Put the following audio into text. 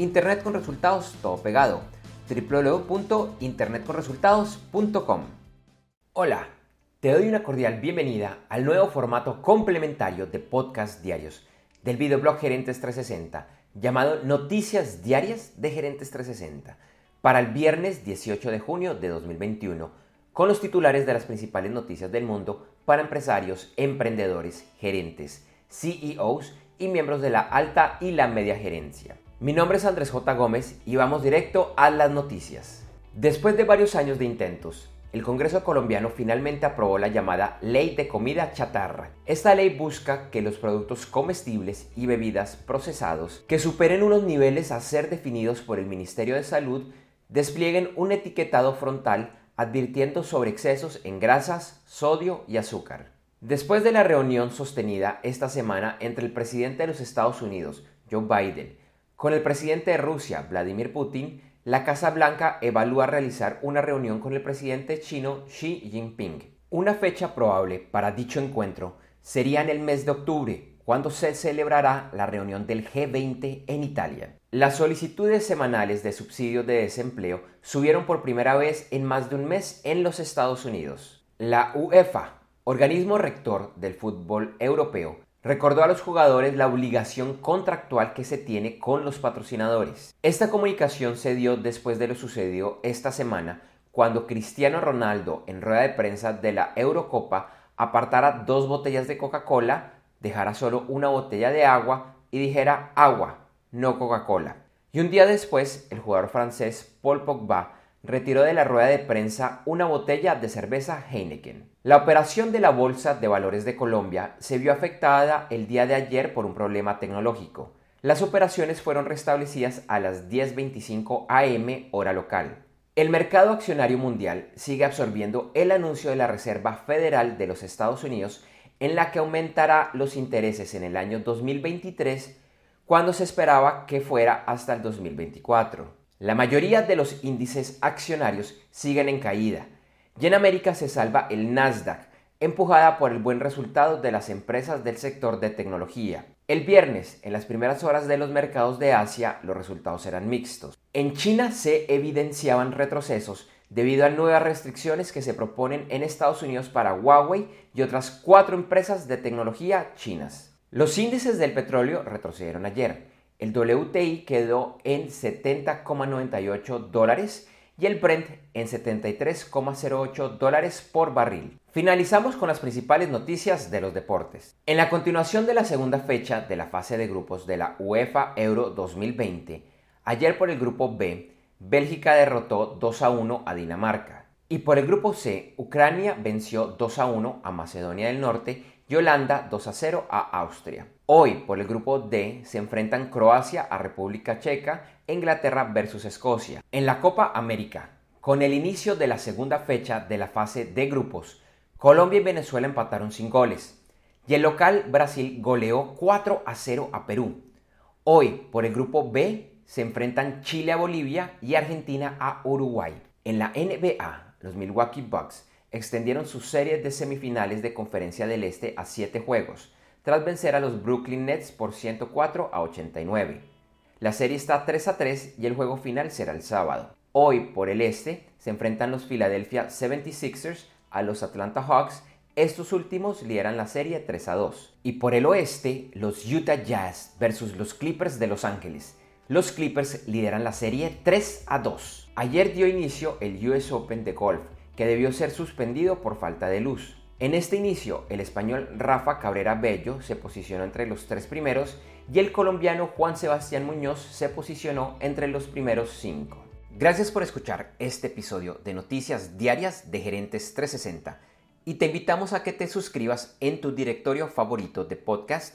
Internet con resultados, todo pegado. www.internetconresultados.com. Hola, te doy una cordial bienvenida al nuevo formato complementario de podcast diarios del videoblog Gerentes 360 llamado Noticias Diarias de Gerentes 360 para el viernes 18 de junio de 2021 con los titulares de las principales noticias del mundo para empresarios, emprendedores, gerentes, CEOs y miembros de la alta y la media gerencia. Mi nombre es Andrés J. Gómez y vamos directo a las noticias. Después de varios años de intentos, el Congreso colombiano finalmente aprobó la llamada Ley de Comida Chatarra. Esta ley busca que los productos comestibles y bebidas procesados que superen unos niveles a ser definidos por el Ministerio de Salud desplieguen un etiquetado frontal advirtiendo sobre excesos en grasas, sodio y azúcar. Después de la reunión sostenida esta semana entre el presidente de los Estados Unidos, Joe Biden, con el presidente de Rusia, Vladimir Putin, la Casa Blanca evalúa realizar una reunión con el presidente chino Xi Jinping. Una fecha probable para dicho encuentro sería en el mes de octubre, cuando se celebrará la reunión del G20 en Italia. Las solicitudes semanales de subsidios de desempleo subieron por primera vez en más de un mes en los Estados Unidos. La UEFA, organismo rector del fútbol europeo, recordó a los jugadores la obligación contractual que se tiene con los patrocinadores. Esta comunicación se dio después de lo sucedido esta semana cuando Cristiano Ronaldo en rueda de prensa de la Eurocopa apartara dos botellas de Coca-Cola, dejara solo una botella de agua y dijera agua no Coca-Cola. Y un día después, el jugador francés Paul Pogba retiró de la rueda de prensa una botella de cerveza Heineken. La operación de la Bolsa de Valores de Colombia se vio afectada el día de ayer por un problema tecnológico. Las operaciones fueron restablecidas a las 10.25 am hora local. El mercado accionario mundial sigue absorbiendo el anuncio de la Reserva Federal de los Estados Unidos en la que aumentará los intereses en el año 2023 cuando se esperaba que fuera hasta el 2024. La mayoría de los índices accionarios siguen en caída y en América se salva el Nasdaq, empujada por el buen resultado de las empresas del sector de tecnología. El viernes, en las primeras horas de los mercados de Asia, los resultados eran mixtos. En China se evidenciaban retrocesos debido a nuevas restricciones que se proponen en Estados Unidos para Huawei y otras cuatro empresas de tecnología chinas. Los índices del petróleo retrocedieron ayer. El WTI quedó en 70,98 dólares y el Brent en 73,08 dólares por barril. Finalizamos con las principales noticias de los deportes. En la continuación de la segunda fecha de la fase de grupos de la UEFA Euro 2020, ayer por el grupo B, Bélgica derrotó 2 a 1 a Dinamarca. Y por el grupo C, Ucrania venció 2 a 1 a Macedonia del Norte y Holanda 2 a 0 a Austria. Hoy, por el grupo D, se enfrentan Croacia a República Checa Inglaterra versus Escocia. En la Copa América, con el inicio de la segunda fecha de la fase de grupos, Colombia y Venezuela empataron sin goles. Y el local Brasil goleó 4 a 0 a Perú. Hoy, por el grupo B, se enfrentan Chile a Bolivia y Argentina a Uruguay. En la NBA, los Milwaukee Bucks extendieron sus series de semifinales de Conferencia del Este a 7 juegos, tras vencer a los Brooklyn Nets por 104 a 89. La serie está 3 a 3 y el juego final será el sábado. Hoy, por el este, se enfrentan los Philadelphia 76ers a los Atlanta Hawks. Estos últimos lideran la serie 3 a 2. Y por el oeste, los Utah Jazz versus los Clippers de Los Ángeles. Los Clippers lideran la serie 3 a 2. Ayer dio inicio el US Open de golf que debió ser suspendido por falta de luz. En este inicio, el español Rafa Cabrera Bello se posicionó entre los tres primeros y el colombiano Juan Sebastián Muñoz se posicionó entre los primeros cinco. Gracias por escuchar este episodio de Noticias Diarias de Gerentes 360 y te invitamos a que te suscribas en tu directorio favorito de podcast